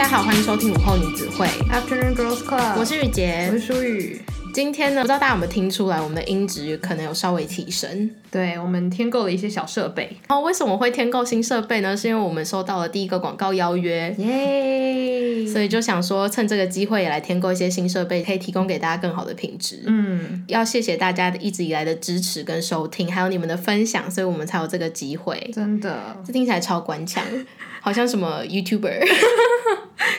大家好，欢迎收听午后女子会 Afternoon Girls Club，我是雨洁，我是舒雨。今天呢，不知道大家有没有听出来，我们的音质可能有稍微提升。对，我们添购了一些小设备。然后为什么会添购新设备呢？是因为我们收到了第一个广告邀约，耶！所以就想说趁这个机会也来添购一些新设备，可以提供给大家更好的品质。嗯，要谢谢大家一直以来的支持跟收听，还有你们的分享，所以我们才有这个机会。真的，这听起来超官腔，好像什么 YouTuber。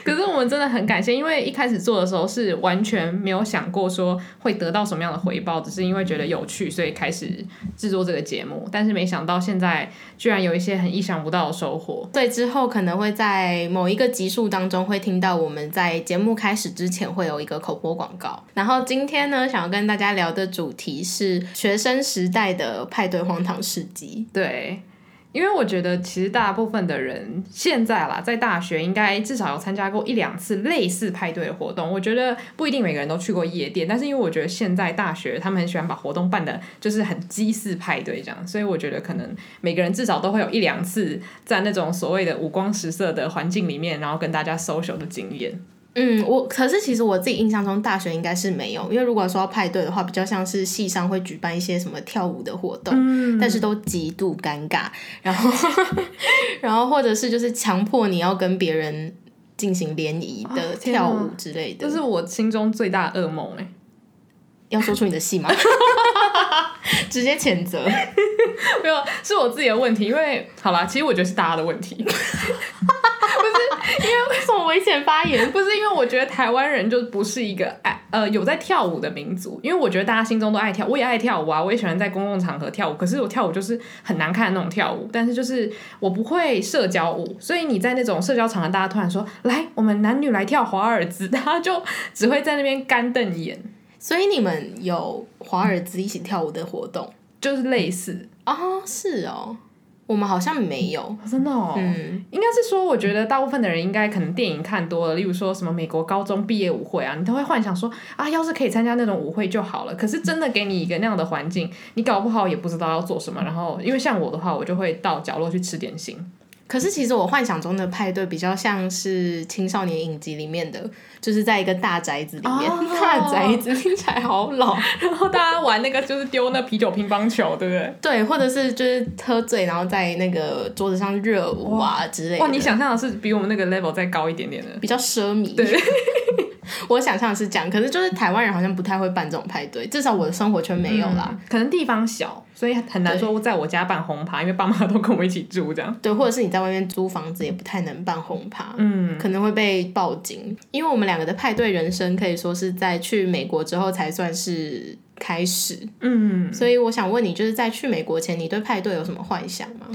可是我们真的很感谢，因为一开始做的时候是完全没有想过说会得到什么样的回报，只是因为觉得有趣，所以开始制作这个节目。但是没想到现在居然有一些很意想不到的收获。对，之后可能会在某一个集数当中会听到我们在节目开始之前会有一个口播广告。然后今天呢，想要跟大家聊的主题是学生时代的派对荒唐事迹。对。因为我觉得，其实大部分的人现在啦，在大学应该至少有参加过一两次类似派对的活动。我觉得不一定每个人都去过夜店，但是因为我觉得现在大学他们很喜欢把活动办得就是很鸡似派对这样，所以我觉得可能每个人至少都会有一两次在那种所谓的五光十色的环境里面，然后跟大家 social 的经验。嗯，我可是其实我自己印象中大学应该是没有，因为如果说要派对的话，比较像是系上会举办一些什么跳舞的活动，嗯、但是都极度尴尬，然后 然后或者是就是强迫你要跟别人进行联谊的跳舞之类的，这是我心中最大的噩梦哎！要说出你的戏吗？直接谴责，没有，是我自己的问题，因为好啦，其实我觉得是大家的问题。不是因为为什么危险发言？不是因为我觉得台湾人就不是一个爱呃有在跳舞的民族，因为我觉得大家心中都爱跳，我也爱跳舞啊，我也喜欢在公共场合跳舞。可是我跳舞就是很难看的那种跳舞，但是就是我不会社交舞，所以你在那种社交场合，大家突然说来，我们男女来跳华尔兹，大家就只会在那边干瞪眼。所以你们有华尔兹一起跳舞的活动，就是类似啊、哦，是哦。我们好像没有，哦、真的哦。嗯，应该是说，我觉得大部分的人应该可能电影看多了，例如说什么美国高中毕业舞会啊，你都会幻想说啊，要是可以参加那种舞会就好了。可是真的给你一个那样的环境，你搞不好也不知道要做什么。然后，因为像我的话，我就会到角落去吃点心。可是其实我幻想中的派对比较像是青少年影集里面的，就是在一个大宅子里面，oh. 大宅子听起来好老，然后大家玩那个就是丢那啤酒乒乓球，对不对？对，或者是就是喝醉，然后在那个桌子上热舞啊之类的。哇，你想象的是比我们那个 level 再高一点点的，比较奢靡。对。我想象是这样，可是就是台湾人好像不太会办这种派对，至少我的生活圈没有啦。嗯、可能地方小，所以很难说在我家办红趴，因为爸妈都跟我一起住这样。对，或者是你在外面租房子也不太能办红趴，嗯，可能会被报警。因为我们两个的派对人生可以说是在去美国之后才算是开始，嗯，所以我想问你，就是在去美国前，你对派对有什么幻想吗？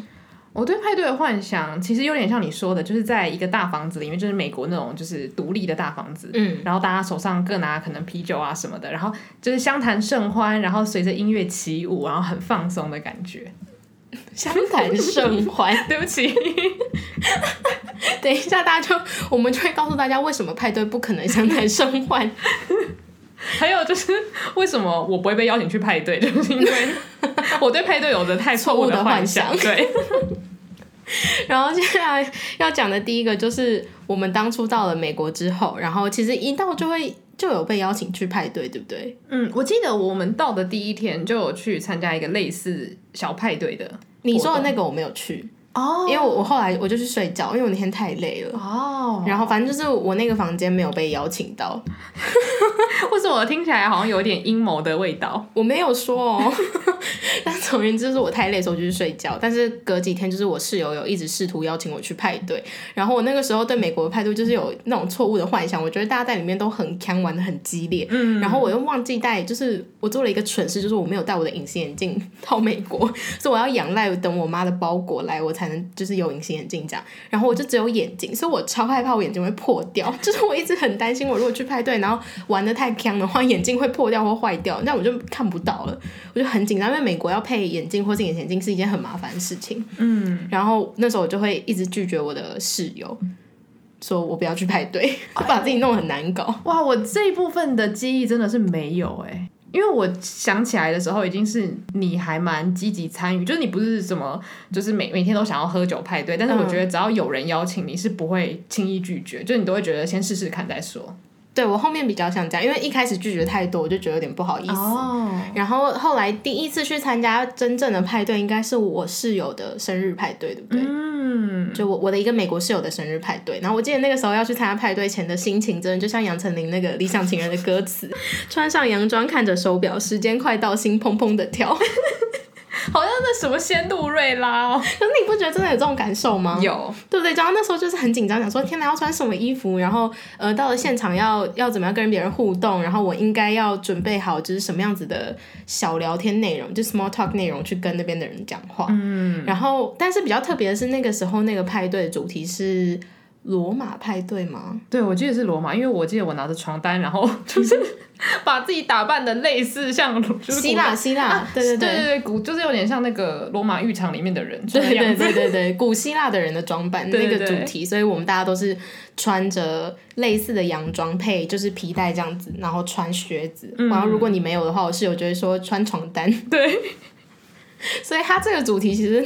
我对派对的幻想其实有点像你说的，就是在一个大房子里面，就是美国那种就是独立的大房子，嗯，然后大家手上各拿可能啤酒啊什么的，然后就是相谈甚欢，然后随着音乐起舞，然后很放松的感觉。相谈甚欢，对不起，等一下大家就我们就会告诉大家为什么派对不可能相谈甚欢。还有就是为什么我不会被邀请去派对，就是因为 我对派对有着太错误的幻想。幻想对。然后接下来要讲的第一个就是我们当初到了美国之后，然后其实一到就会就有被邀请去派对，对不对？嗯，我记得我们到的第一天就有去参加一个类似小派对的。你说的那个我没有去。哦，因为我我后来我就去睡觉，因为我那天太累了。哦，然后反正就是我那个房间没有被邀请到，或者我听起来好像有点阴谋的味道。我没有说哦，但总而言之，就是我太累的时候就去睡觉。但是隔几天，就是我室友有一直试图邀请我去派对，然后我那个时候对美国的派对就是有那种错误的幻想，我觉得大家在里面都很锵，玩的很激烈。嗯，然后我又忘记带，就是我做了一个蠢事，就是我没有带我的隐形眼镜到美国，所以我要仰赖等我妈的包裹来，我才能就是有隐形眼镜这样。然后我就只有眼镜，所以我超害怕我眼镜会破掉，就是我一直很担心，我如果去派对，然后玩的太锵的话，眼镜会破掉或坏掉，那我就看不到了，我就很紧张，因为美国要配眼镜或是隐形眼镜是一件很麻烦的事情。嗯，然后那时候我就会一直拒绝我的室友，说我不要去派对，就 把自己弄得很难搞。哇，我这一部分的记忆真的是没有哎、欸。因为我想起来的时候，已经是你还蛮积极参与，就是你不是什么，就是每每天都想要喝酒派对，但是我觉得只要有人邀请你，是不会轻易拒绝，就你都会觉得先试试看再说。对，我后面比较想讲，因为一开始拒绝太多，我就觉得有点不好意思。Oh. 然后后来第一次去参加真正的派对，应该是我室友的生日派对，对不对？嗯。就我我的一个美国室友的生日派对，然后我记得那个时候要去参加派对前的心情，真的就像杨丞琳那个《理想情人》的歌词：穿上洋装，看着手表，时间快到，心砰砰的跳。好像那什么仙杜瑞拉哦，可是你不觉得真的有这种感受吗？有，对不对？然后那时候就是很紧张，想说天哪，要穿什么衣服？然后呃，到了现场要要怎么样跟别人互动？然后我应该要准备好就是什么样子的小聊天内容，就 small talk 内容去跟那边的人讲话。嗯，然后但是比较特别的是那个时候那个派对的主题是。罗马派对吗？对，我记得是罗马，因为我记得我拿着床单，然后 就是把自己打扮的类似像就是希腊希腊，啊、对对对。对对古就是有点像那个罗马浴场里面的人，对对对对对，古希腊的人的装扮那个主题，所以我们大家都是穿着类似的洋装配就是皮带这样子，然后穿靴子，嗯、然后如果你没有的话，我室友就会说穿床单，对，所以他这个主题其实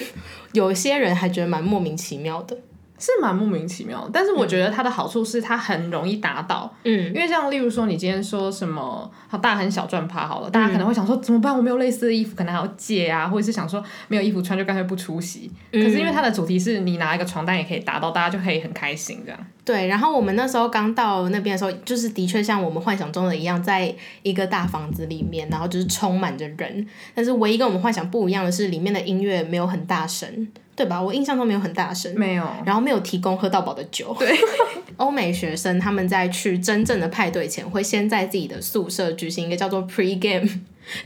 有些人还觉得蛮莫名其妙的。是蛮莫名其妙，但是我觉得它的好处是它很容易达到，嗯，因为像例如说你今天说什么好大很小赚趴好了，大家可能会想说怎么办？我没有类似的衣服，可能还要借啊，或者是想说没有衣服穿就干脆不出席。嗯，可是因为它的主题是你拿一个床单也可以达到，大家就可以很开心这样。对，然后我们那时候刚到那边的时候，就是的确像我们幻想中的一样，在一个大房子里面，然后就是充满着人，但是唯一跟我们幻想不一样的是，里面的音乐没有很大声。对吧？我印象中没有很大声，没有，然后没有提供喝到饱的酒。对，欧美学生他们在去真正的派对前，会先在自己的宿舍举行一个叫做 pre-game。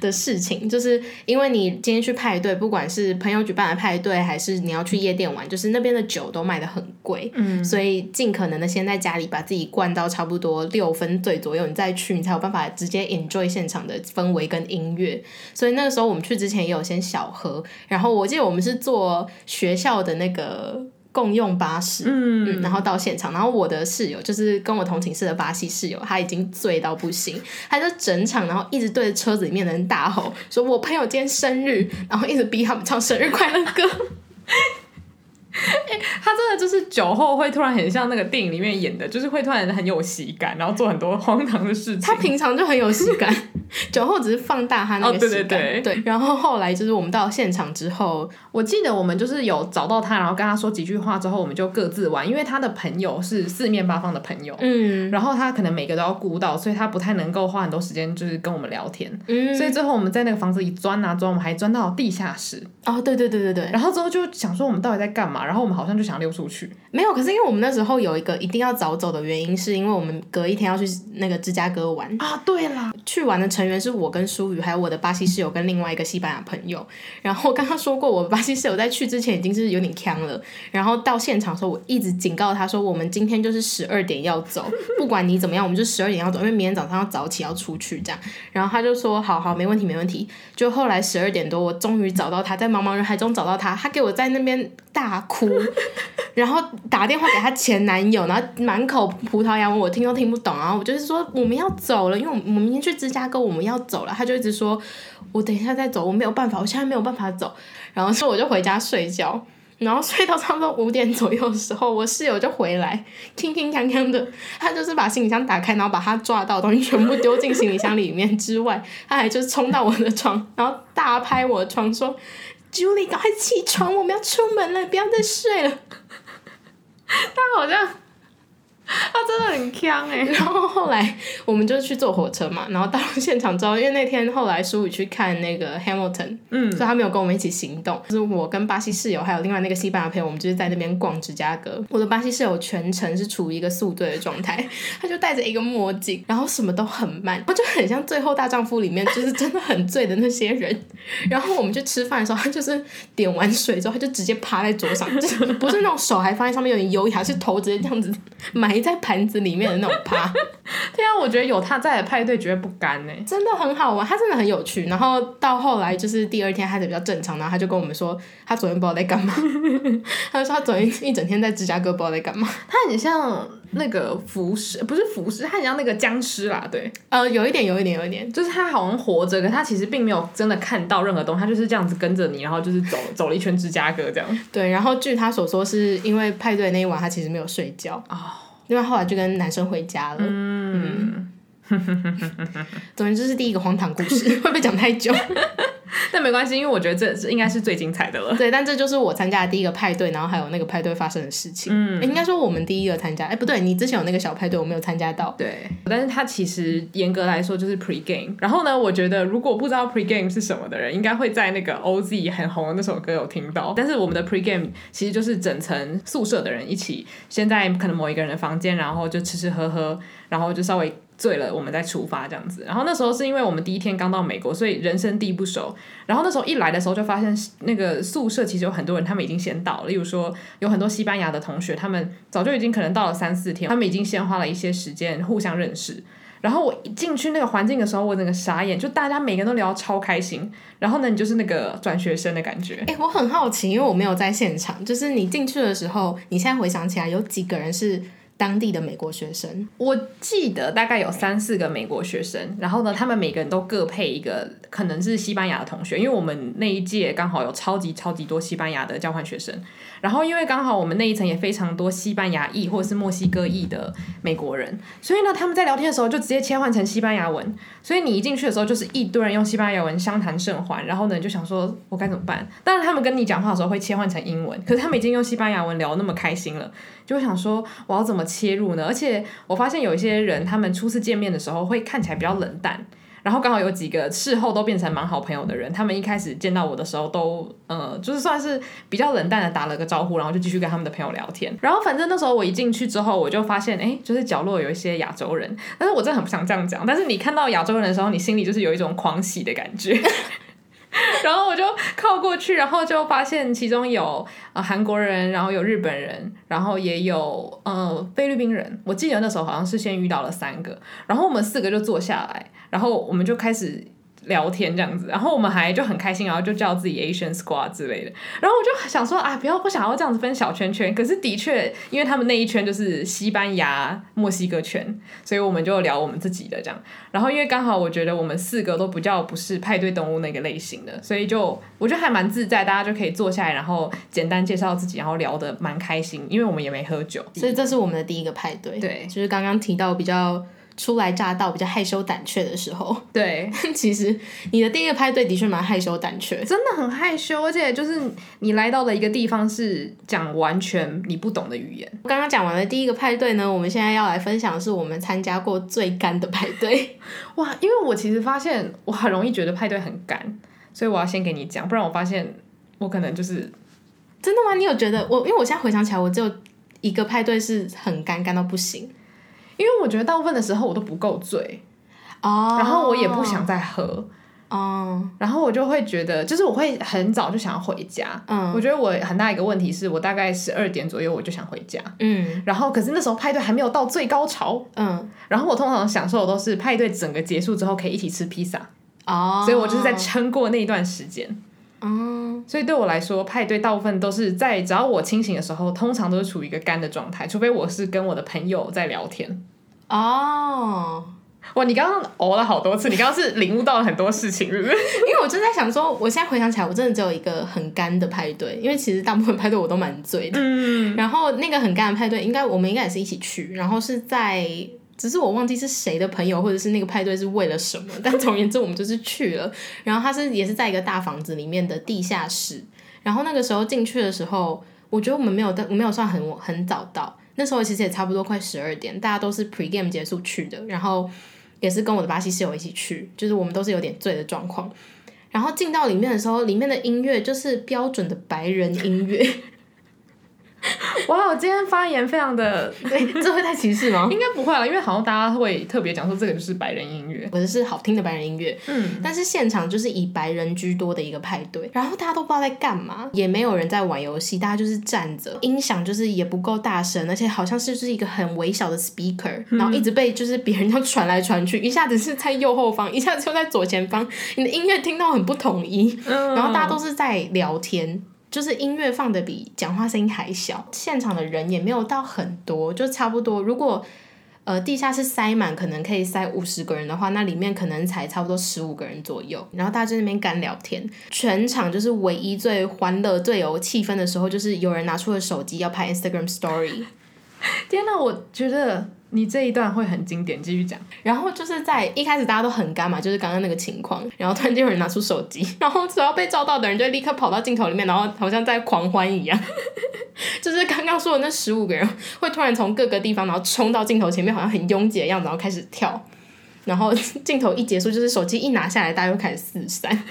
的事情，就是因为你今天去派对，不管是朋友举办的派对，还是你要去夜店玩，就是那边的酒都卖的很贵，嗯，所以尽可能的先在家里把自己灌到差不多六分醉左右，你再去，你才有办法直接 enjoy 现场的氛围跟音乐。所以那个时候我们去之前也有先小喝，然后我记得我们是坐学校的那个。共用巴士，嗯，嗯，然后到现场，然后我的室友就是跟我同寝室的巴西室友，他已经醉到不行，他就整场然后一直对着车子里面的人大吼，说我朋友今天生日，然后一直逼他们唱生日快乐歌。欸，他真的就是酒后会突然很像那个电影里面演的，就是会突然很有喜感，然后做很多荒唐的事情。他平常就很有喜感，酒后只是放大他那个喜感。哦，对对对。对，然后后来就是我们到现场之后，我记得我们就是有找到他，然后跟他说几句话之后，我们就各自玩，因为他的朋友是四面八方的朋友，嗯，然后他可能每个都要顾到，所以他不太能够花很多时间就是跟我们聊天，嗯，所以最后我们在那个房子里钻啊钻，我们还钻到地下室。哦，对对对对对。然后之后就想说我们到底在干嘛？然后我们好像就想溜出去，没有。可是因为我们那时候有一个一定要早走的原因，是因为我们隔一天要去那个芝加哥玩啊。对啦，去玩的成员是我跟舒雨，还有我的巴西室友跟另外一个西班牙朋友。然后刚刚说过，我巴西室友在去之前已经是有点呛了。然后到现场的时候，我一直警告他说，我们今天就是十二点要走，不管你怎么样，我们就十二点要走，因为明天早上要早起要出去这样。然后他就说，好好，没问题，没问题。就后来十二点多，我终于找到他，在茫茫人海中找到他，他给我在那边大哭。然后打电话给她前男友，然后满口葡萄牙文，我听都听不懂。然后我就是说我们要走了，因为我们明天去芝加哥，我们要走了。他就一直说，我等一下再走，我没有办法，我现在没有办法走。然后说我就回家睡觉，然后睡到差不多五点左右的时候，我室友就回来，轻轻锵锵的，他就是把行李箱打开，然后把他抓到的东西全部丢进行李箱里面之外，他还就是冲到我的床，然后大拍我的床说朱莉赶快起床，我们要出门了，不要再睡了。”他好像。他真的很锵哎，然后后来我们就去坐火车嘛，然后到了现场之后，因为那天后来舒雨去看那个 Hamilton，嗯，所以他没有跟我们一起行动，就是我跟巴西室友还有另外那个西班牙朋友，我们就是在那边逛芝加哥。我的巴西室友全程是处于一个宿醉的状态，他就戴着一个墨镜，然后什么都很慢，他就很像《最后大丈夫》里面就是真的很醉的那些人。然后我们去吃饭的时候，他就是点完水之后，他就直接趴在桌上，就是不是那种手还放在上面有点优雅，是头直接这样子埋。埋在盘子里面的那种趴。对啊，我觉得有他在的派对绝对不干呢，真的很好玩，他真的很有趣。然后到后来就是第二天开始比较正常，然后他就跟我们说，他昨天不知道在干嘛。他就说他昨天一整天在芝加哥不知道在干嘛。他很像那个浮尸，不是浮尸，他很像那个僵尸啦。对，呃，有一点，有一点，有一点，就是他好像活着，可他其实并没有真的看到任何东西，他就是这样子跟着你，然后就是走 走了一圈芝加哥这样。对，然后据他所说，是因为派对那一晚他其实没有睡觉。哦因为后来就跟男生回家了。嗯，嗯 总之这是第一个荒唐故事，会不会讲太久？但没关系，因为我觉得这是应该是最精彩的了。对，但这就是我参加的第一个派对，然后还有那个派对发生的事情。嗯，应该说我们第一个参加，哎，不对，你之前有那个小派对，我没有参加到。对，但是它其实严格来说就是 pre game。然后呢，我觉得如果不知道 pre game 是什么的人，应该会在那个 OZ 很红的那首歌有听到。但是我们的 pre game 其实就是整层宿舍的人一起先在可能某一个人的房间，然后就吃吃喝喝，然后就稍微。醉了，我们再出发这样子。然后那时候是因为我们第一天刚到美国，所以人生地不熟。然后那时候一来的时候就发现，那个宿舍其实有很多人，他们已经先到了。例如说，有很多西班牙的同学，他们早就已经可能到了三四天，他们已经先花了一些时间互相认识。然后我一进去那个环境的时候，我整个傻眼，就大家每个人都聊超开心。然后呢，你就是那个转学生的感觉。哎，我很好奇，因为我没有在现场，就是你进去的时候，你现在回想起来，有几个人是？当地的美国学生，我记得大概有三四个美国学生，然后呢，他们每个人都各配一个可能是西班牙的同学，因为我们那一届刚好有超级超级多西班牙的交换学生，然后因为刚好我们那一层也非常多西班牙裔或者是墨西哥裔的美国人，所以呢，他们在聊天的时候就直接切换成西班牙文，所以你一进去的时候就是一堆人用西班牙文相谈甚欢，然后呢，就想说我该怎么办？但是他们跟你讲话的时候会切换成英文，可是他们已经用西班牙文聊那么开心了。就会想说我要怎么切入呢？而且我发现有一些人，他们初次见面的时候会看起来比较冷淡，然后刚好有几个事后都变成蛮好朋友的人，他们一开始见到我的时候都呃，就是算是比较冷淡的打了个招呼，然后就继续跟他们的朋友聊天。然后反正那时候我一进去之后，我就发现哎，就是角落有一些亚洲人，但是我真的很不想这样讲，但是你看到亚洲人的时候，你心里就是有一种狂喜的感觉。然后我就靠过去，然后就发现其中有呃韩国人，然后有日本人，然后也有呃菲律宾人。我记得那时候好像是先遇到了三个，然后我们四个就坐下来，然后我们就开始。聊天这样子，然后我们还就很开心，然后就叫自己 Asian Squad 之类的。然后我就想说啊，不要不想要这样子分小圈圈。可是的确，因为他们那一圈就是西班牙、墨西哥圈，所以我们就聊我们自己的这样。然后因为刚好我觉得我们四个都比较不是派对动物那个类型的，所以就我觉得还蛮自在，大家就可以坐下来，然后简单介绍自己，然后聊得蛮开心。因为我们也没喝酒，所以这是我们的第一个派对。对，就是刚刚提到比较。初来乍到比较害羞胆怯的时候，对，其实你的第一个派对的确蛮害羞胆怯，真的很害羞，而且就是你来到了一个地方是讲完全你不懂的语言。刚刚讲完了第一个派对呢，我们现在要来分享的是我们参加过最干的派对。哇，因为我其实发现我很容易觉得派对很干，所以我要先给你讲，不然我发现我可能就是真的吗？你有觉得我？因为我现在回想起来，我只有一个派对是很干，干到不行。因为我觉得大部分的时候我都不够醉，哦，oh, 然后我也不想再喝，哦，oh. 然后我就会觉得，就是我会很早就想要回家，嗯，oh. 我觉得我很大一个问题是我大概十二点左右我就想回家，嗯，然后可是那时候派对还没有到最高潮，嗯，然后我通常享受的都是派对整个结束之后可以一起吃披萨，哦，oh. 所以我就是在撑过那一段时间。哦，所以对我来说，派对大部分都是在只要我清醒的时候，通常都是处于一个干的状态，除非我是跟我的朋友在聊天。哦，哇，你刚刚熬了好多次，你刚刚是领悟到了很多事情，是不是？因为我就在想说，我现在回想起来，我真的只有一个很干的派对，因为其实大部分派对我都蛮醉的。嗯，然后那个很干的派对，应该我们应该也是一起去，然后是在。只是我忘记是谁的朋友，或者是那个派对是为了什么，但总而言之我们就是去了。然后他是也是在一个大房子里面的地下室。然后那个时候进去的时候，我觉得我们没有我没有算很很早到。那时候其实也差不多快十二点，大家都是 pre game 结束去的。然后也是跟我的巴西室友一起去，就是我们都是有点醉的状况。然后进到里面的时候，里面的音乐就是标准的白人音乐。哇，我今天发言非常的，对，这会太歧视吗？应该不会了，因为好像大家会特别讲说这个就是白人音乐，或者是好听的白人音乐。嗯，但是现场就是以白人居多的一个派对，然后大家都不知道在干嘛，也没有人在玩游戏，大家就是站着，音响就是也不够大声，而且好像是就是一个很微小的 speaker，然后一直被就是别人要传来传去，一下子是在右后方，一下子又在左前方，你的音乐听到很不统一，然后大家都是在聊天。就是音乐放的比讲话声音还小，现场的人也没有到很多，就差不多。如果呃地下室塞满，可能可以塞五十个人的话，那里面可能才差不多十五个人左右。然后大家在那边干聊天，全场就是唯一最欢乐、最有气氛的时候，就是有人拿出了手机要拍 Instagram Story。天哪，我觉得。你这一段会很经典，继续讲。然后就是在一开始大家都很干嘛，就是刚刚那个情况。然后突然间有人拿出手机，然后只要被照到的人就立刻跑到镜头里面，然后好像在狂欢一样。就是刚刚说的那十五个人会突然从各个地方，然后冲到镜头前面，好像很拥挤的样子，然后开始跳。然后镜头一结束，就是手机一拿下来，大家又开始四散。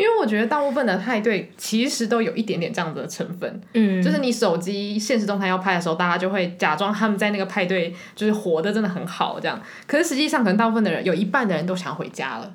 因为我觉得大部分的派对其实都有一点点这样子的成分，嗯，就是你手机现实动态要拍的时候，大家就会假装他们在那个派对就是活的真的很好这样，可是实际上可能大部分的人有一半的人都想回家了。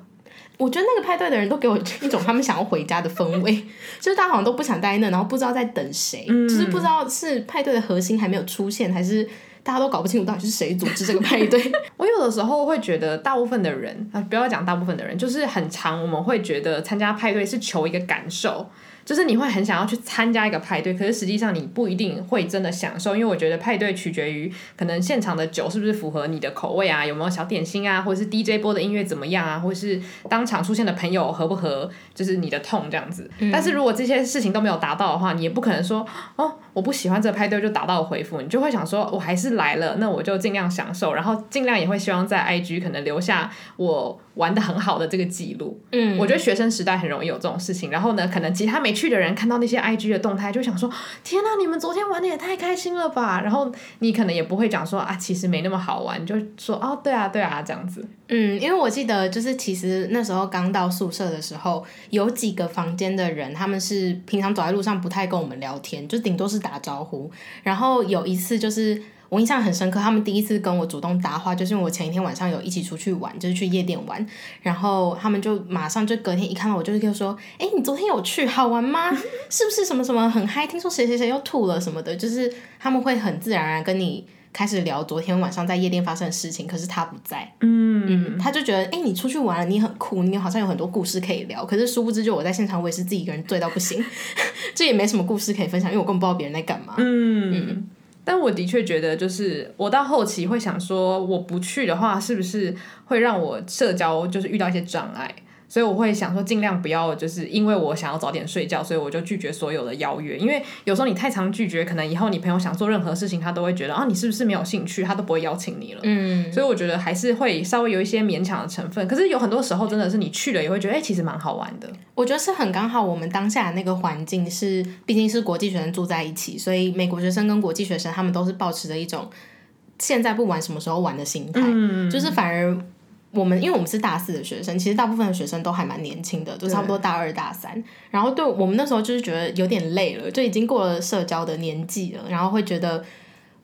我觉得那个派对的人都给我一种他们想要回家的氛围，就是大家好像都不想待那，然后不知道在等谁，嗯，就是不知道是派对的核心还没有出现，还是。大家都搞不清楚到底是谁组织这个派对。我有的时候会觉得，大部分的人啊，不要讲大部分的人，就是很长我们会觉得参加派对是求一个感受。就是你会很想要去参加一个派对，可是实际上你不一定会真的享受，因为我觉得派对取决于可能现场的酒是不是符合你的口味啊，有没有小点心啊，或者是 DJ 播的音乐怎么样啊，或者是当场出现的朋友合不合，就是你的痛这样子。嗯。但是如果这些事情都没有达到的话，你也不可能说哦，我不喜欢这个派对就打到了回复，你就会想说我还是来了，那我就尽量享受，然后尽量也会希望在 IG 可能留下我玩的很好的这个记录。嗯，我觉得学生时代很容易有这种事情，然后呢，可能其他没去的人看到那些。IG 的动态就想说，天呐，你们昨天玩的也太开心了吧！然后你可能也不会讲说啊，其实没那么好玩，就说哦，对啊，对啊，这样子。嗯，因为我记得就是其实那时候刚到宿舍的时候，有几个房间的人，他们是平常走在路上不太跟我们聊天，就顶多是打招呼。然后有一次就是。我印象很深刻，他们第一次跟我主动搭话，就是因为我前一天晚上有一起出去玩，就是去夜店玩，然后他们就马上就隔天一看到我，就是就说：“哎，你昨天有去，好玩吗？是不是什么什么很嗨？听说谁谁谁又吐了什么的。”就是他们会很自然而然跟你开始聊昨天晚上在夜店发生的事情，可是他不在，嗯嗯，他就觉得：“哎，你出去玩了，你很酷，你好像有很多故事可以聊。”可是殊不知，就我在现场，我也是自己一个人醉到不行，这也没什么故事可以分享，因为我根本不知道别人在干嘛，嗯嗯。但我的确觉得，就是我到后期会想说，我不去的话，是不是会让我社交就是遇到一些障碍？所以我会想说，尽量不要，就是因为我想要早点睡觉，所以我就拒绝所有的邀约。因为有时候你太常拒绝，可能以后你朋友想做任何事情，他都会觉得啊，你是不是没有兴趣？他都不会邀请你了。嗯，所以我觉得还是会稍微有一些勉强的成分。可是有很多时候真的是你去了也会觉得，哎、欸，其实蛮好玩的。我觉得是很刚好，我们当下的那个环境是，毕竟是国际学生住在一起，所以美国学生跟国际学生他们都是保持着一种现在不玩什么时候玩的心态，嗯，就是反而。我们因为我们是大四的学生，其实大部分的学生都还蛮年轻的，就差不多大二大三。然后对我们那时候就是觉得有点累了，就已经过了社交的年纪了。然后会觉得，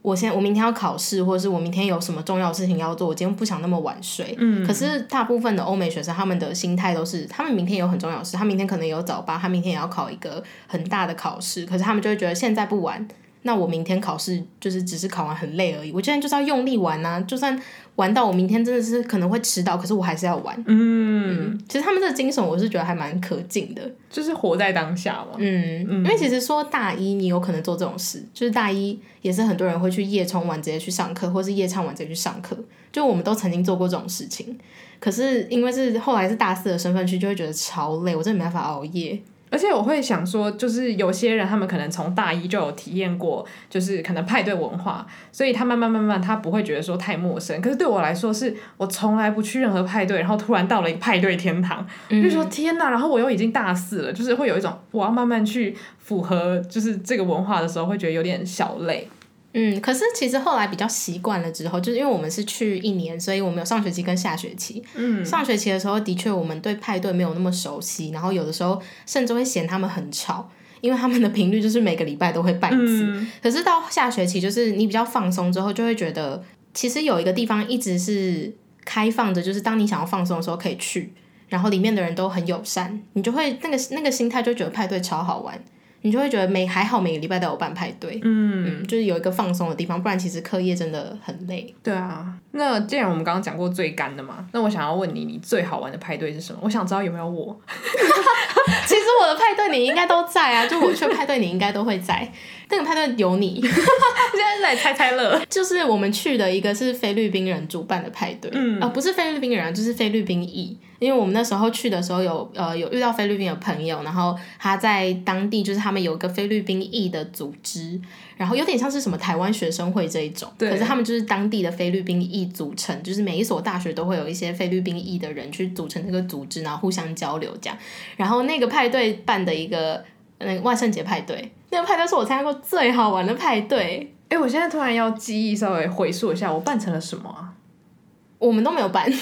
我现在我明天要考试，或者是我明天有什么重要的事情要做，我今天不想那么晚睡。嗯。可是大部分的欧美学生，他们的心态都是，他们明天有很重要的事，他明天可能有早八，他明天也要考一个很大的考试。可是他们就会觉得现在不玩。那我明天考试就是只是考完很累而已，我今天就是要用力玩啊！就算玩到我明天真的是可能会迟到，可是我还是要玩。嗯，嗯，其实他们这个精神我是觉得还蛮可敬的，就是活在当下嘛。嗯，嗯，因为其实说大一你有可能做这种事，就是大一也是很多人会去夜冲完直接去上课，或是夜唱完直接去上课，就我们都曾经做过这种事情。可是因为是后来是大四的身份去，就会觉得超累，我真的没办法熬夜。而且我会想说，就是有些人他们可能从大一就有体验过，就是可能派对文化，所以他慢慢慢慢他不会觉得说太陌生。可是对我来说，是我从来不去任何派对，然后突然到了一个派对天堂，嗯、就说天哪！然后我又已经大四了，就是会有一种我要慢慢去符合就是这个文化的时候，会觉得有点小累。嗯，可是其实后来比较习惯了之后，就是因为我们是去一年，所以我们有上学期跟下学期。嗯，上学期的时候的确我们对派对没有那么熟悉，然后有的时候甚至会嫌他们很吵，因为他们的频率就是每个礼拜都会办一次。嗯、可是到下学期，就是你比较放松之后，就会觉得其实有一个地方一直是开放着，就是当你想要放松的时候可以去，然后里面的人都很友善，你就会那个那个心态就觉得派对超好玩。你就会觉得每还好每个礼拜都有办派对，嗯，嗯，就是有一个放松的地方，不然其实课业真的很累。对啊，那既然我们刚刚讲过最干的嘛，那我想要问你，你最好玩的派对是什么？我想知道有没有我。其实我的派对你应该都在啊，就我去派对你应该都会在。那个派对有你，现在是来猜猜乐。就是我们去的一个是菲律宾人主办的派对，嗯，啊、呃，不是菲律宾人，就是菲律宾裔。因为我们那时候去的时候有呃有遇到菲律宾的朋友，然后他在当地就是他们有一个菲律宾裔的组织，然后有点像是什么台湾学生会这一种，对可是他们就是当地的菲律宾裔组成，就是每一所大学都会有一些菲律宾裔的人去组成这个组织，然后互相交流这样。然后那个派对办的一个那个万圣节派对，那个派对是我参加过最好玩的派对。哎，我现在突然要记忆稍微回溯一下，我办成了什么啊？我们都没有办。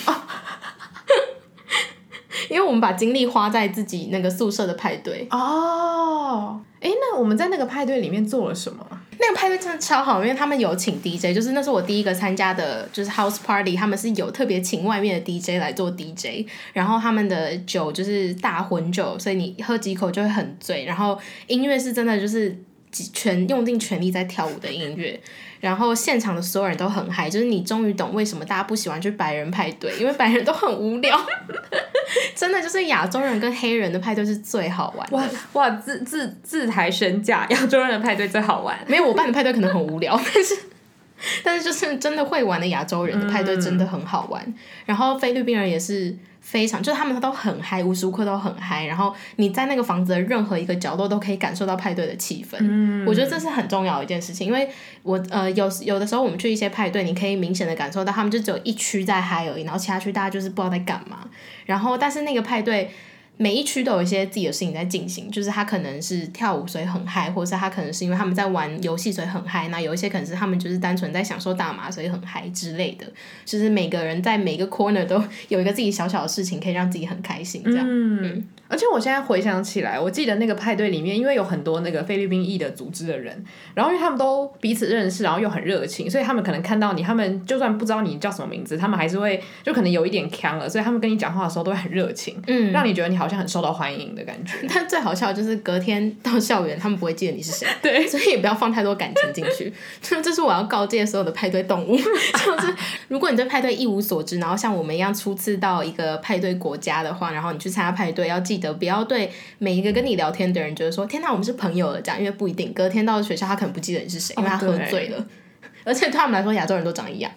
因为我们把精力花在自己那个宿舍的派对哦，哎，那我们在那个派对里面做了什么？那个派对真的超好，因为他们有请 DJ，就是那是我第一个参加的，就是 House Party，他们是有特别请外面的 DJ 来做 DJ，然后他们的酒就是大混酒，所以你喝几口就会很醉，然后音乐是真的就是全用尽全力在跳舞的音乐。然后现场的所有人都很嗨，就是你终于懂为什么大家不喜欢去白人派对，因为白人都很无聊。真的就是亚洲人跟黑人的派对是最好玩的。哇哇，自自自抬身价，亚洲人的派对最好玩。没有，我办的派对可能很无聊，但是 但是就是真的会玩的亚洲人的派对真的很好玩。嗯、然后菲律宾人也是。非常，就是他们都很嗨，无时无刻都很嗨。然后你在那个房子的任何一个角落都可以感受到派对的气氛。嗯，我觉得这是很重要的一件事情，因为我呃有有的时候我们去一些派对，你可以明显的感受到他们就只有一区在嗨而已，然后其他区大家就是不知道在干嘛。然后但是那个派对。每一区都有一些自己的事情在进行，就是他可能是跳舞所以很嗨，或者是他可能是因为他们在玩游戏所以很嗨，那有一些可能是他们就是单纯在享受大麻所以很嗨之类的，就是每个人在每个 corner 都 有一个自己小小的事情可以让自己很开心这样。嗯，嗯而且我现在回想起来，我记得那个派对里面，因为有很多那个菲律宾裔的组织的人，然后因为他们都彼此认识，然后又很热情，所以他们可能看到你，他们就算不知道你叫什么名字，他们还是会就可能有一点锵了，所以他们跟你讲话的时候都会很热情，嗯，让你觉得你好。像很受到欢迎的感觉，但最好笑的就是隔天到校园，他们不会记得你是谁，对，所以也不要放太多感情进去。就 这是我要告诫所有的派对动物，就是如果你对派对一无所知，然后像我们一样初次到一个派对国家的话，然后你去参加派对，要记得不要对每一个跟你聊天的人觉得说天哪，我们是朋友了这样，因为不一定。隔天到学校他可能不记得你是谁，因为他喝醉了，哦、而且对他们来说亚洲人都长一样。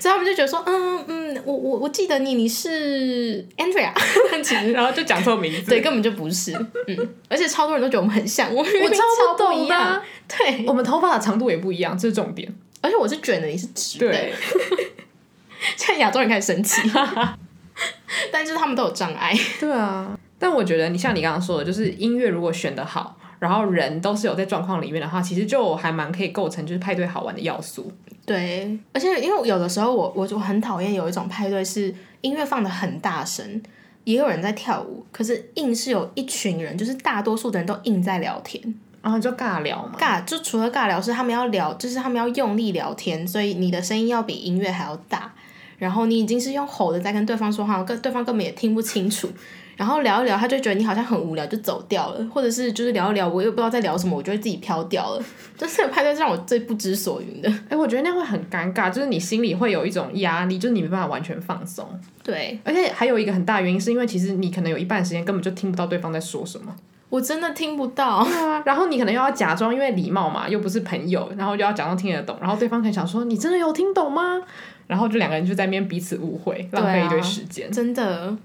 所以他们就觉得说，嗯嗯，我我我记得你，你是 Andrea，但其实然后就讲错名字，对，根本就不是，嗯，而且超多人都觉得我们很像，我，我超不懂的，对，我们头发的长度也不一样，这是重点，而且我是卷的，你是直的，对，现在亚洲人开始生气，但是他们都有障碍，对啊，但我觉得你像你刚刚说的，就是音乐如果选的好。然后人都是有在状况里面的话，其实就还蛮可以构成就是派对好玩的要素。对，而且因为有的时候我我就很讨厌有一种派对是音乐放的很大声，也有人在跳舞，可是硬是有一群人，就是大多数的人都硬在聊天，然后就尬聊嘛。尬就除了尬聊是他们要聊，就是他们要用力聊天，所以你的声音要比音乐还要大，然后你已经是用吼的在跟对方说话，跟对方根本也听不清楚。然后聊一聊，他就觉得你好像很无聊，就走掉了，或者是就是聊一聊，我又不知道在聊什么，我就会自己飘掉了。就是这个派对是让我最不知所云的。哎，我觉得那会很尴尬，就是你心里会有一种压力，就是你没办法完全放松。对，而且还有一个很大原因，是因为其实你可能有一半时间根本就听不到对方在说什么。我真的听不到。对啊，然后你可能又要假装，因为礼貌嘛，又不是朋友，然后就要假装听得懂，然后对方可能想说你真的有听懂吗？然后就两个人就在那边彼此误会，浪费一堆时间。真的。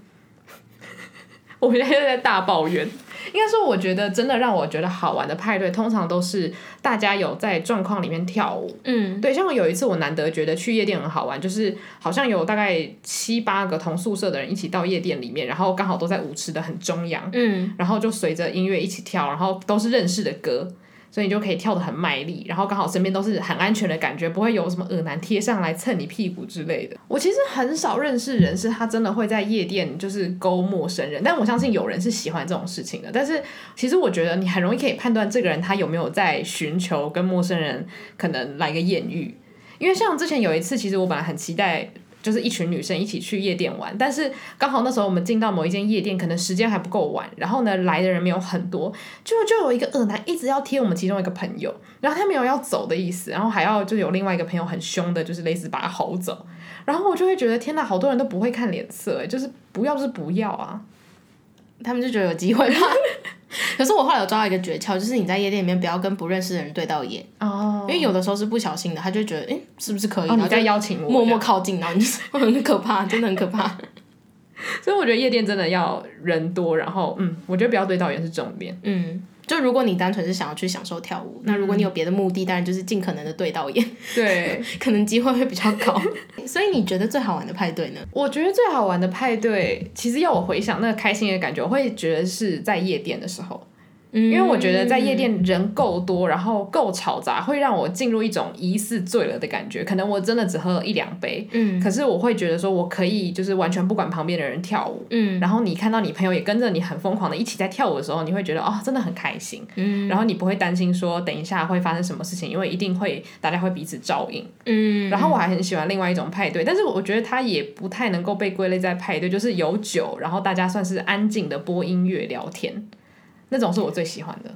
我现在在大抱怨，应该说，我觉得真的让我觉得好玩的派对，通常都是大家有在状况里面跳舞。嗯，对，像我有一次，我难得觉得去夜店很好玩，就是好像有大概七八个同宿舍的人一起到夜店里面，然后刚好都在舞池的很中央。嗯，然后就随着音乐一起跳，然后都是认识的歌。所以你就可以跳得很卖力，然后刚好身边都是很安全的感觉，不会有什么恶男贴上来蹭你屁股之类的。我其实很少认识人是他真的会在夜店就是勾陌生人，但我相信有人是喜欢这种事情的。但是其实我觉得你很容易可以判断这个人他有没有在寻求跟陌生人可能来个艳遇，因为像之前有一次，其实我本来很期待。就是一群女生一起去夜店玩，但是刚好那时候我们进到某一间夜店，可能时间还不够晚，然后呢来的人没有很多，就就有一个恶男一直要贴我们其中一个朋友，然后他没有要走的意思，然后还要就有另外一个朋友很凶的，就是类似把他吼走，然后我就会觉得天哪，好多人都不会看脸色，就是不要是不要啊，他们就觉得有机会吗？可是我后来有抓到一个诀窍，就是你在夜店里面不要跟不认识的人对到眼哦，oh. 因为有的时候是不小心的，他就觉得哎、欸，是不是可以？你在邀请我，默默靠近，然后你就 是很可怕，真的很可怕。所以我觉得夜店真的要人多，然后嗯，我觉得不要对到眼是重点，嗯。就如果你单纯是想要去享受跳舞，那如果你有别的目的，当然就是尽可能的对到眼，对，可能机会会比较高。所以你觉得最好玩的派对呢？我觉得最好玩的派对，其实要我回想那个开心的感觉，我会觉得是在夜店的时候。因为我觉得在夜店人够多，然后够嘈杂，会让我进入一种疑似醉了的感觉。可能我真的只喝了一两杯，嗯，可是我会觉得说我可以就是完全不管旁边的人跳舞，嗯，然后你看到你朋友也跟着你很疯狂的一起在跳舞的时候，你会觉得哦，真的很开心，嗯，然后你不会担心说等一下会发生什么事情，因为一定会大家会彼此照应，嗯，然后我还很喜欢另外一种派对，但是我觉得它也不太能够被归类在派对，就是有酒，然后大家算是安静的播音乐聊天。那种是我最喜欢的。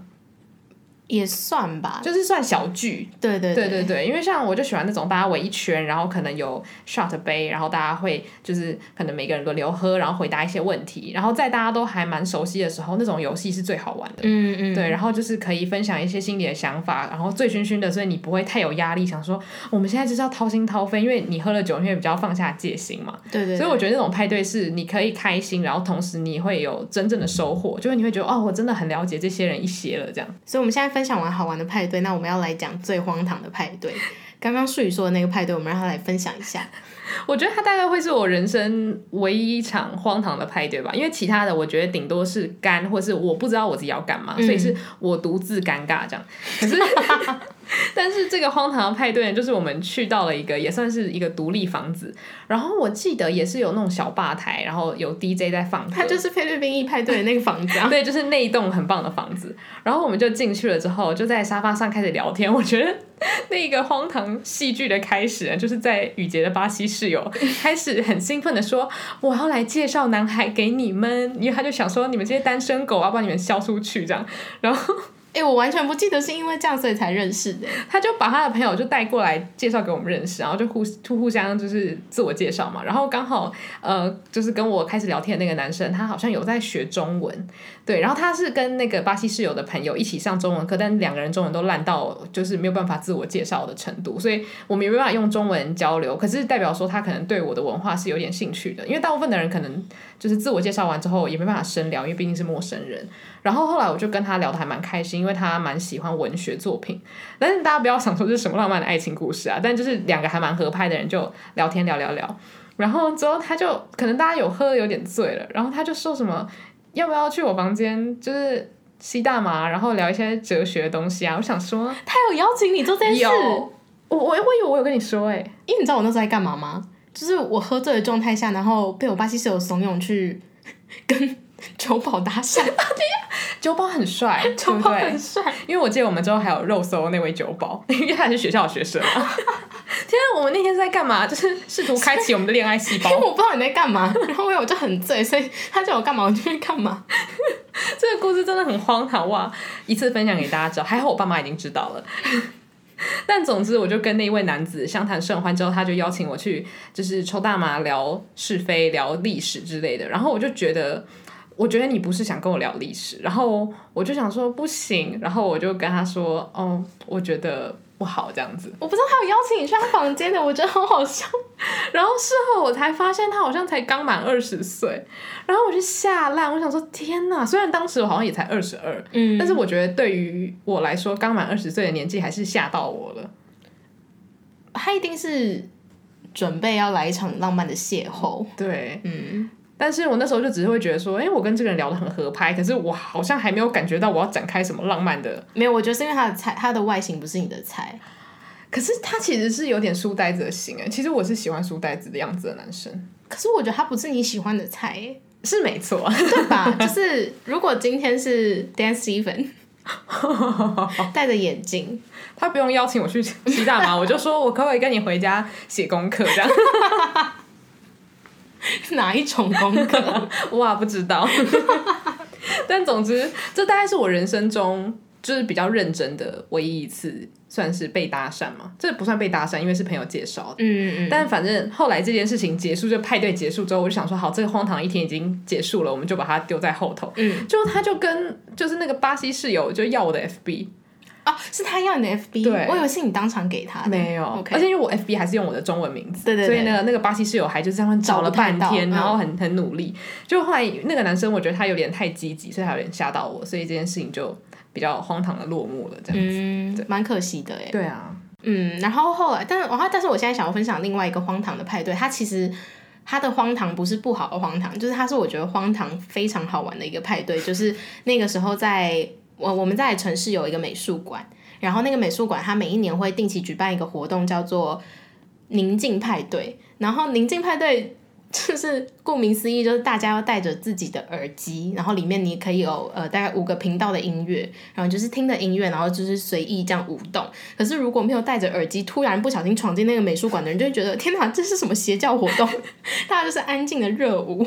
也算吧，就是算小聚，对对对对对，因为像我就喜欢那种大家围一圈，然后可能有 shot 杯，然后大家会就是可能每个人轮流喝，然后回答一些问题，然后在大家都还蛮熟悉的时候，那种游戏是最好玩的。嗯嗯，对，然后就是可以分享一些心里的想法，然后醉醺醺的，所以你不会太有压力，想说我们现在就是要掏心掏肺，因为你喝了酒，你会比较放下戒心嘛。对，对对。所以我觉得那种派对是你可以开心，然后同时你会有真正的收获，就是你会觉得哦，我真的很了解这些人一些了这样。所以我们现在分享完好玩的派。对，那我们要来讲最荒唐的派对。刚刚术语说的那个派对，我们让他来分享一下。我觉得他大概会是我人生唯一一场荒唐的派对吧，因为其他的我觉得顶多是干，或是我不知道我自己要干嘛，嗯、所以是我独自尴尬这样。可是。但是这个荒唐的派对呢，就是我们去到了一个也算是一个独立房子，然后我记得也是有那种小吧台，然后有 DJ 在放歌。它就是菲律宾裔派对的那个房子啊。对，就是那一栋很棒的房子。然后我们就进去了之后，就在沙发上开始聊天。我觉得那个荒唐戏剧的开始呢，就是在雨洁的巴西室友开始很兴奋的说：“我要来介绍男孩给你们。”因为他就想说：“你们这些单身狗，要把你们消出去。”这样，然后。哎、我完全不记得是因为这样所以才认识的。他就把他的朋友就带过来介绍给我们认识，然后就互互互相就是自我介绍嘛。然后刚好呃，就是跟我开始聊天的那个男生，他好像有在学中文，对。然后他是跟那个巴西室友的朋友一起上中文课，但两个人中文都烂到就是没有办法自我介绍的程度，所以我们也没办法用中文交流。可是代表说他可能对我的文化是有点兴趣的，因为大部分的人可能就是自我介绍完之后也没办法深聊，因为毕竟是陌生人。然后后来我就跟他聊的还蛮开心，因为他蛮喜欢文学作品。但是大家不要想说这是什么浪漫的爱情故事啊，但就是两个还蛮合拍的人就聊天聊聊聊。然后之后他就可能大家有喝得有点醉了，然后他就说什么要不要去我房间就是吸大麻，然后聊一些哲学的东西啊。我想说他有邀请你做这件事，我我我以为我有跟你说哎、欸，因为你知道我那时候在干嘛吗？就是我喝醉的状态下，然后被我巴西室友怂恿去跟。酒保搭讪，酒保很帅，酒保很帅。因为我记得我们之后还有肉搜那位酒保，因为他是学校的学生。天啊，我们那天在干嘛？就是试图开启我们的恋爱细胞。因为我不知道你在干嘛，然后我就很醉，所以他叫我干嘛我就去干嘛。这个故事真的很荒唐哇！一次分享给大家知道，还好我爸妈已经知道了。但总之，我就跟那一位男子相谈甚欢之后，他就邀请我去，就是抽大麻、聊是非、聊历史之类的。然后我就觉得。我觉得你不是想跟我聊历史，然后我就想说不行，然后我就跟他说，哦，我觉得不好这样子。我不知道他有邀请你去他房间的，我觉得好好笑。然后事后我才发现他好像才刚满二十岁，然后我就吓烂，我想说天哪！虽然当时我好像也才二十二，嗯，但是我觉得对于我来说，刚满二十岁的年纪还是吓到我了。他一定是准备要来一场浪漫的邂逅，对，嗯。但是我那时候就只是会觉得说，哎、欸，我跟这个人聊得很合拍，可是我好像还没有感觉到我要展开什么浪漫的。没有，我觉得是因为他的菜，他的外形不是你的菜。可是他其实是有点书呆子的型哎，其实我是喜欢书呆子的样子的男生。可是我觉得他不是你喜欢的菜，是没错，对吧？就是如果今天是 Dan Stephen 戴着眼镜，他不用邀请我去吸大麻，我就说我可不可以跟你回家写功课这样。哪一种功课？哇，不知道。但总之，这大概是我人生中就是比较认真的唯一一次，算是被搭讪嘛。这不算被搭讪，因为是朋友介绍的。嗯嗯。但反正后来这件事情结束，就派对结束之后，我就想说，好，这个荒唐的一天已经结束了，我们就把它丢在后头。嗯。就他就跟就是那个巴西室友就要我的 FB。哦，是他要你的 FB，对，我以为是你当场给他的。没有，okay. 而且因为我 FB 还是用我的中文名字，对对对，所以那个那个巴西室友还就这样找了半天，然后很很努力。就后来那个男生，我觉得他有点太积极，所以他有点吓到我，所以这件事情就比较荒唐的落幕了，这样子，嗯，蛮可惜的哎。对啊，嗯，然后后来，但是然后但是我现在想要分享另外一个荒唐的派对，它其实它的荒唐不是不好的荒唐，就是它是我觉得荒唐非常好玩的一个派对，就是那个时候在我我们在城市有一个美术馆。然后那个美术馆，它每一年会定期举办一个活动，叫做宁静派对。然后宁静派对 就是顾名思义，就是大家要带着自己的耳机，然后里面你可以有呃大概五个频道的音乐，然后就是听着音乐，然后就是随意这样舞动。可是如果没有戴着耳机，突然不小心闯进那个美术馆的人，就会觉得天哪，这是什么邪教活动？大家就是安静的热舞。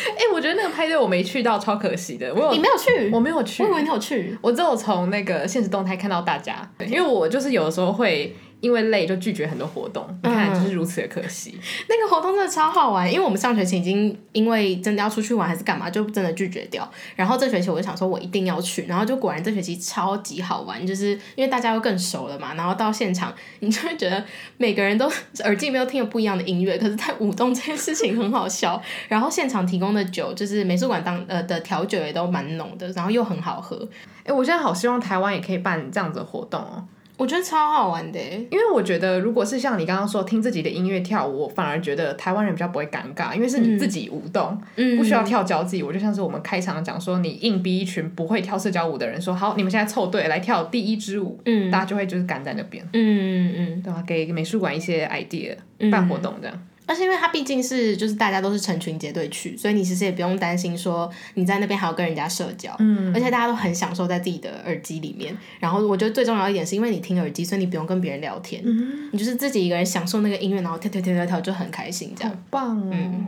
哎、欸，我觉得那个派对我没去到，超可惜的。我有，你没有去？我没有去。我以为你有去。我只有从那个现实动态看到大家，因为我就是有的时候会。因为累就拒绝很多活动，你看就是如此的可惜。嗯、那个活动真的超好玩，因为我们上学期已经因为真的要出去玩还是干嘛，就真的拒绝掉。然后这学期我就想说，我一定要去。然后就果然这学期超级好玩，就是因为大家又更熟了嘛。然后到现场，你就会觉得每个人都耳机里面都听了不一样的音乐，可是在舞动这件事情很好笑。然后现场提供的酒，就是美术馆当呃的调酒也都蛮浓的，然后又很好喝。哎、欸，我现在好希望台湾也可以办这样子的活动哦。我觉得超好玩的，因为我觉得如果是像你刚刚说听自己的音乐跳舞，我反而觉得台湾人比较不会尴尬，因为是你自己舞动，嗯、不需要跳交际舞。就像是我们开场讲说，你硬逼一群不会跳社交舞的人说，好，你们现在凑队来跳第一支舞，嗯，大家就会就是赶在那边，嗯嗯嗯，对吧？给美术馆一些 idea，办活动这样。而且因为它毕竟是就是大家都是成群结队去，所以你其实也不用担心说你在那边还要跟人家社交，嗯，而且大家都很享受在自己的耳机里面。然后我觉得最重要一点是因为你听耳机，所以你不用跟别人聊天，嗯，你就是自己一个人享受那个音乐，然后跳跳跳跳跳就很开心，这样。好棒哦。嗯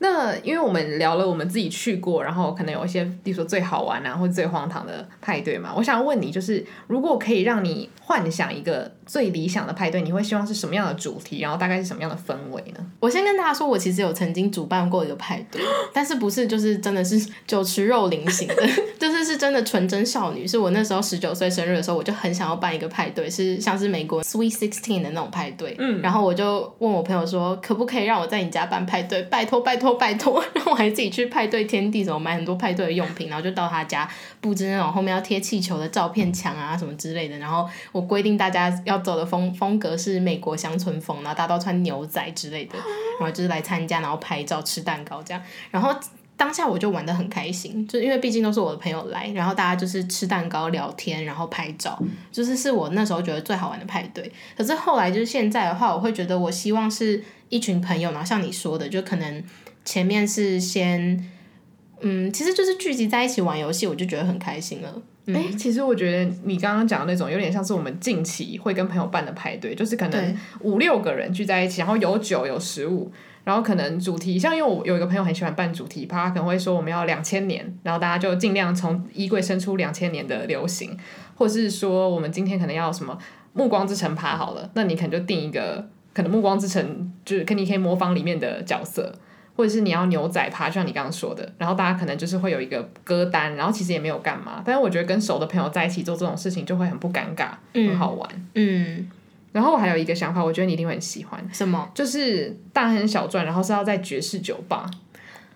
那因为我们聊了我们自己去过，然后可能有一些，比如说最好玩啊，或者最荒唐的派对嘛。我想问你，就是如果可以让你幻想一个最理想的派对，你会希望是什么样的主题，然后大概是什么样的氛围呢？我先跟大家说，我其实有曾经主办过一个派对，但是不是就是真的是酒池肉林型的，就是是真的纯真少女。是我那时候十九岁生日的时候，我就很想要办一个派对，是像是美国 Sweet Sixteen 的那种派对。嗯，然后我就问我朋友说，可不可以让我在你家办派对？拜托拜托。拜托，然后我还自己去派对天地，什么买很多派对的用品，然后就到他家布置那种后面要贴气球的照片墙啊什么之类的。然后我规定大家要走的风 风格是美国乡村风，然后大家都穿牛仔之类的，然后就是来参加，然后拍照吃蛋糕这样。然后当下我就玩得很开心，就因为毕竟都是我的朋友来，然后大家就是吃蛋糕聊天，然后拍照，就是是我那时候觉得最好玩的派对。可是后来就是现在的话，我会觉得我希望是一群朋友，然后像你说的，就可能。前面是先，嗯，其实就是聚集在一起玩游戏，我就觉得很开心了。哎、嗯欸，其实我觉得你刚刚讲的那种有点像是我们近期会跟朋友办的派对，就是可能五六个人聚在一起，然后有酒有食物，然后可能主题像因为我有一个朋友很喜欢办主题趴，他可能会说我们要两千年，然后大家就尽量从衣柜伸出两千年的流行，或是说我们今天可能要什么暮光之城趴好了，那你可能就定一个可能暮光之城就是可你可以模仿里面的角色。或者是你要牛仔趴，就像你刚刚说的，然后大家可能就是会有一个歌单，然后其实也没有干嘛，但是我觉得跟熟的朋友在一起做这种事情就会很不尴尬，嗯、很好玩。嗯，然后我还有一个想法，我觉得你一定会很喜欢。什么？就是大亨小传，然后是要在爵士酒吧，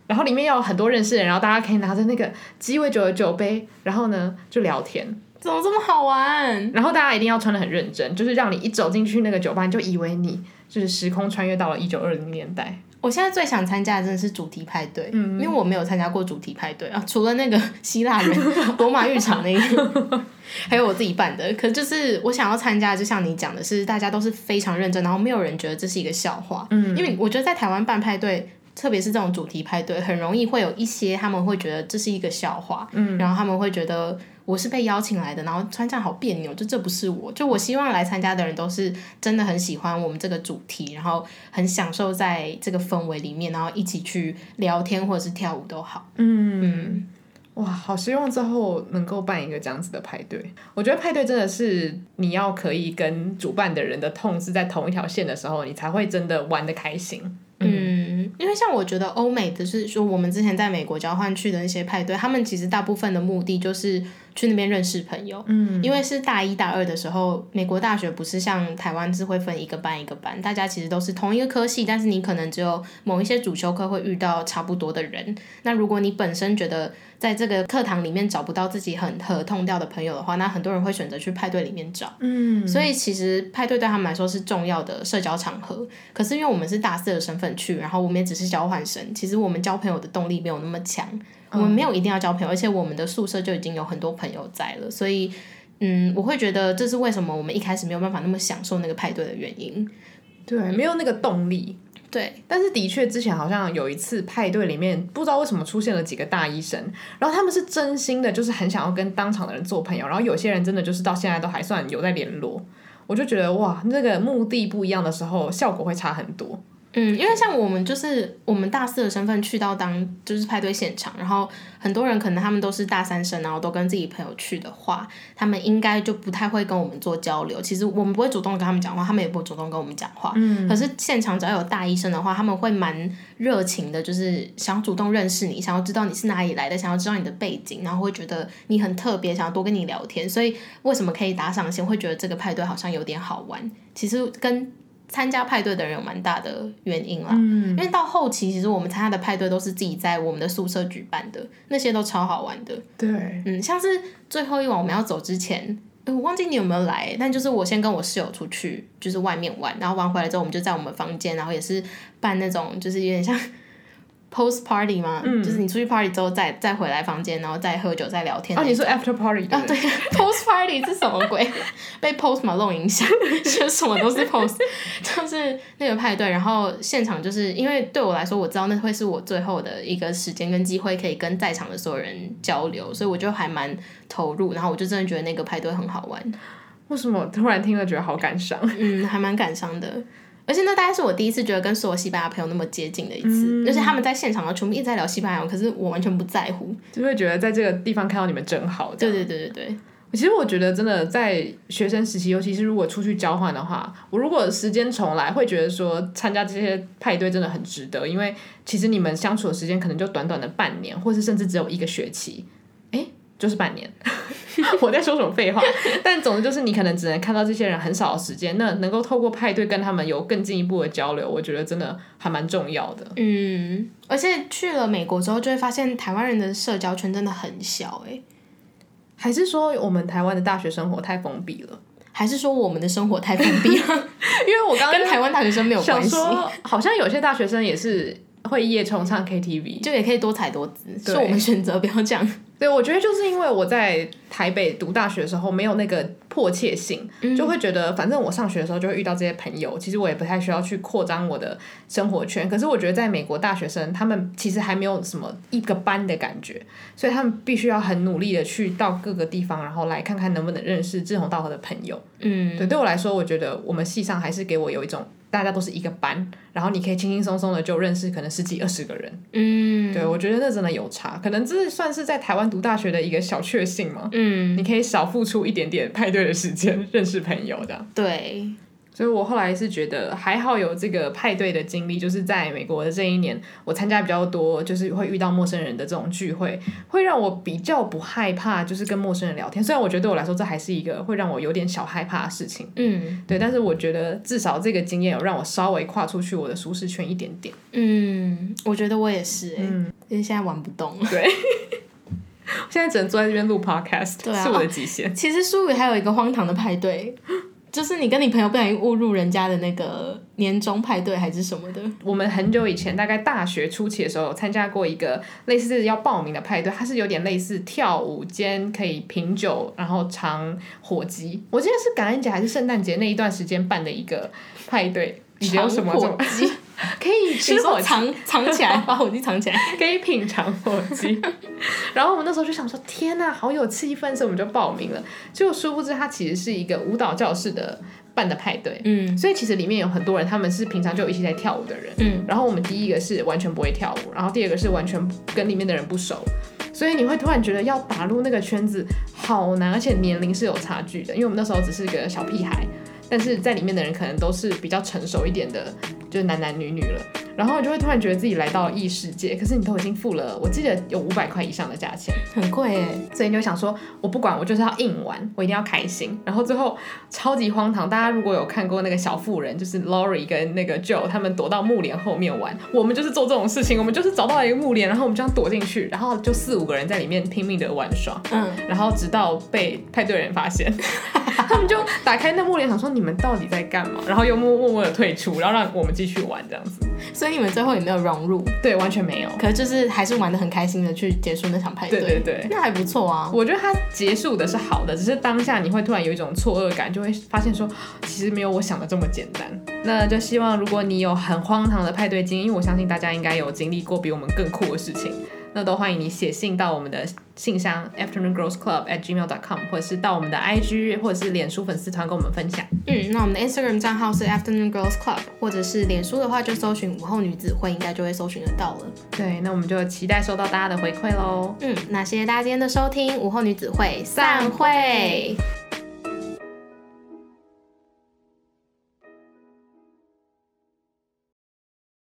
然后里面要有很多认识的人，然后大家可以拿着那个鸡尾酒的酒杯，然后呢就聊天。怎么这么好玩？然后大家一定要穿的很认真，就是让你一走进去那个酒吧，你就以为你就是时空穿越到了一九二零年代。我现在最想参加的真的是主题派对，嗯，因为我没有参加过主题派对啊，除了那个 希腊人罗马浴场那个，还有我自己办的。可就是我想要参加，就像你讲的是，大家都是非常认真，然后没有人觉得这是一个笑话，嗯，因为我觉得在台湾办派对，特别是这种主题派对，很容易会有一些他们会觉得这是一个笑话，嗯，然后他们会觉得。我是被邀请来的，然后穿这样好别扭，就这不是我。就我希望来参加的人都是真的很喜欢我们这个主题，然后很享受在这个氛围里面，然后一起去聊天或者是跳舞都好。嗯，嗯哇，好希望之后能够办一个这样子的派对。我觉得派对真的是你要可以跟主办的人的痛是在同一条线的时候，你才会真的玩的开心。嗯，因为像我觉得欧美的是说，我们之前在美国交换去的那些派对，他们其实大部分的目的就是。去那边认识朋友，嗯，因为是大一大二的时候，美国大学不是像台湾是会分一个班一个班，大家其实都是同一个科系，但是你可能只有某一些主修课会遇到差不多的人。那如果你本身觉得在这个课堂里面找不到自己很合同调的朋友的话，那很多人会选择去派对里面找，嗯，所以其实派对对他们来说是重要的社交场合。可是因为我们是大四的身份去，然后我们也只是交换生，其实我们交朋友的动力没有那么强。我们没有一定要交朋友，而且我们的宿舍就已经有很多朋友在了，所以，嗯，我会觉得这是为什么我们一开始没有办法那么享受那个派对的原因。对，没有那个动力。对，但是的确之前好像有一次派对里面，不知道为什么出现了几个大医生，然后他们是真心的，就是很想要跟当场的人做朋友，然后有些人真的就是到现在都还算有在联络，我就觉得哇，那个目的不一样的时候，效果会差很多。嗯，因为像我们就是我们大四的身份去到当就是派对现场，然后很多人可能他们都是大三生，然后都跟自己朋友去的话，他们应该就不太会跟我们做交流。其实我们不会主动跟他们讲话，他们也不会主动跟我们讲话。嗯。可是现场只要有大医生的话，他们会蛮热情的，就是想主动认识你，想要知道你是哪里来的，想要知道你的背景，然后会觉得你很特别，想要多跟你聊天。所以为什么可以打赏先会觉得这个派对好像有点好玩？其实跟参加派对的人有蛮大的原因啦，嗯，因为到后期其实我们参加的派对都是自己在我们的宿舍举办的，那些都超好玩的。对，嗯，像是最后一晚我们要走之前，我忘记你有没有来，但就是我先跟我室友出去，就是外面玩，然后玩回来之后，我们就在我们房间，然后也是办那种，就是有点像。Post party 吗？嗯、就是你出去 party 之后再再回来房间，然后再喝酒再聊天。哦，你说 after party 对啊？对，post party 是什么鬼？被 Post Malone 影响，就什么都是 post，就是那个派对。然后现场就是因为对我来说，我知道那会是我最后的一个时间跟机会，可以跟在场的所有人交流，所以我就还蛮投入。然后我就真的觉得那个派对很好玩。为什么突然听了觉得好感伤？嗯，还蛮感伤的。而且那大概是我第一次觉得跟所有西班牙朋友那么接近的一次，而且、嗯、他们在现场的全部一直在聊西班牙语，可是我完全不在乎，就会觉得在这个地方看到你们真好。对对对对对，其实我觉得真的在学生时期，尤其是如果出去交换的话，我如果时间重来，会觉得说参加这些派对真的很值得，因为其实你们相处的时间可能就短短的半年，或是甚至只有一个学期，诶，就是半年。我在说什么废话？但总之就是你可能只能看到这些人很少的时间，那能够透过派对跟他们有更进一步的交流，我觉得真的还蛮重要的。嗯，而且去了美国之后，就会发现台湾人的社交圈真的很小诶。还是说我们台湾的大学生活太封闭了？还是说我们的生活太封闭了？因为我刚刚跟台湾大学生没有关系，好像有些大学生也是会夜冲唱 KTV，就也可以多彩多姿，对是我们选择不要这样。对，我觉得就是因为我在台北读大学的时候没有那个迫切性，嗯、就会觉得反正我上学的时候就会遇到这些朋友，其实我也不太需要去扩张我的生活圈。可是我觉得在美国大学生，他们其实还没有什么一个班的感觉，所以他们必须要很努力的去到各个地方，然后来看看能不能认识志同道合的朋友。嗯，对，对我来说，我觉得我们系上还是给我有一种。大家都是一个班，然后你可以轻轻松松的就认识可能十几二十个人。嗯，对，我觉得那真的有差，可能这是算是在台湾读大学的一个小确幸嘛。嗯，你可以少付出一点点派对的时间认识朋友的。对。所以我后来是觉得还好有这个派对的经历，就是在美国的这一年，我参加比较多，就是会遇到陌生人的这种聚会，会让我比较不害怕，就是跟陌生人聊天。虽然我觉得对我来说这还是一个会让我有点小害怕的事情，嗯，对，但是我觉得至少这个经验有让我稍微跨出去我的舒适圈一点点。嗯，我觉得我也是，嗯，因为现在玩不动了，对，现在只能坐在这边录 podcast，是我的极限。其实书里还有一个荒唐的派对。就是你跟你朋友不小心误入人家的那个年终派对还是什么的？我们很久以前，大概大学初期的时候，参加过一个类似要报名的派对，它是有点类似跳舞间可以品酒，然后尝火鸡。我记得是感恩节还是圣诞节那一段时间办的一个派对。尝火鸡 可以吃火藏藏起来，把火鸡藏起来，可以品尝火鸡。然后我们那时候就想说，天呐，好有气氛，所以我们就报名了。结果殊不知，它其实是一个舞蹈教室的办的派对。嗯，所以其实里面有很多人，他们是平常就一起在跳舞的人。嗯，然后我们第一个是完全不会跳舞，然后第二个是完全跟里面的人不熟，所以你会突然觉得要打入那个圈子好难，而且年龄是有差距的，因为我们那时候只是个小屁孩。但是在里面的人可能都是比较成熟一点的，就是男男女女了。然后你就会突然觉得自己来到了异世界，可是你都已经付了，我记得有五百块以上的价钱，很贵哎。所以你就想说，我不管，我就是要硬玩，我一定要开心。然后最后超级荒唐，大家如果有看过那个小妇人，就是 Laurie 跟那个 Joe 他们躲到木帘后面玩，我们就是做这种事情，我们就是找到了一个木帘，然后我们这样躲进去，然后就四五个人在里面拼命的玩耍，嗯，然后直到被派对人发现。他们就打开那幕帘，想说你们到底在干嘛？然后又默默默的退出，然后让我们继续玩这样子。所以你们最后也没有融入？对，完全没有。可是就是还是玩的很开心的去结束那场派对。对对对，那还不错啊。我觉得它结束的是好的，只是当下你会突然有一种错愕感，就会发现说其实没有我想的这么简单。那就希望如果你有很荒唐的派对经验，因为我相信大家应该有经历过比我们更酷的事情。那都欢迎你写信到我们的信箱 afternoon girls club at gmail dot com，或者是到我们的 IG 或者是脸书粉丝团跟我们分享。嗯，那我们的 Instagram 账号是 afternoon girls club，或者是脸书的话就搜寻午后女子会，应该就会搜寻得到了。对，那我们就期待收到大家的回馈喽。嗯，那谢谢大家今天的收听，午后女子会散会。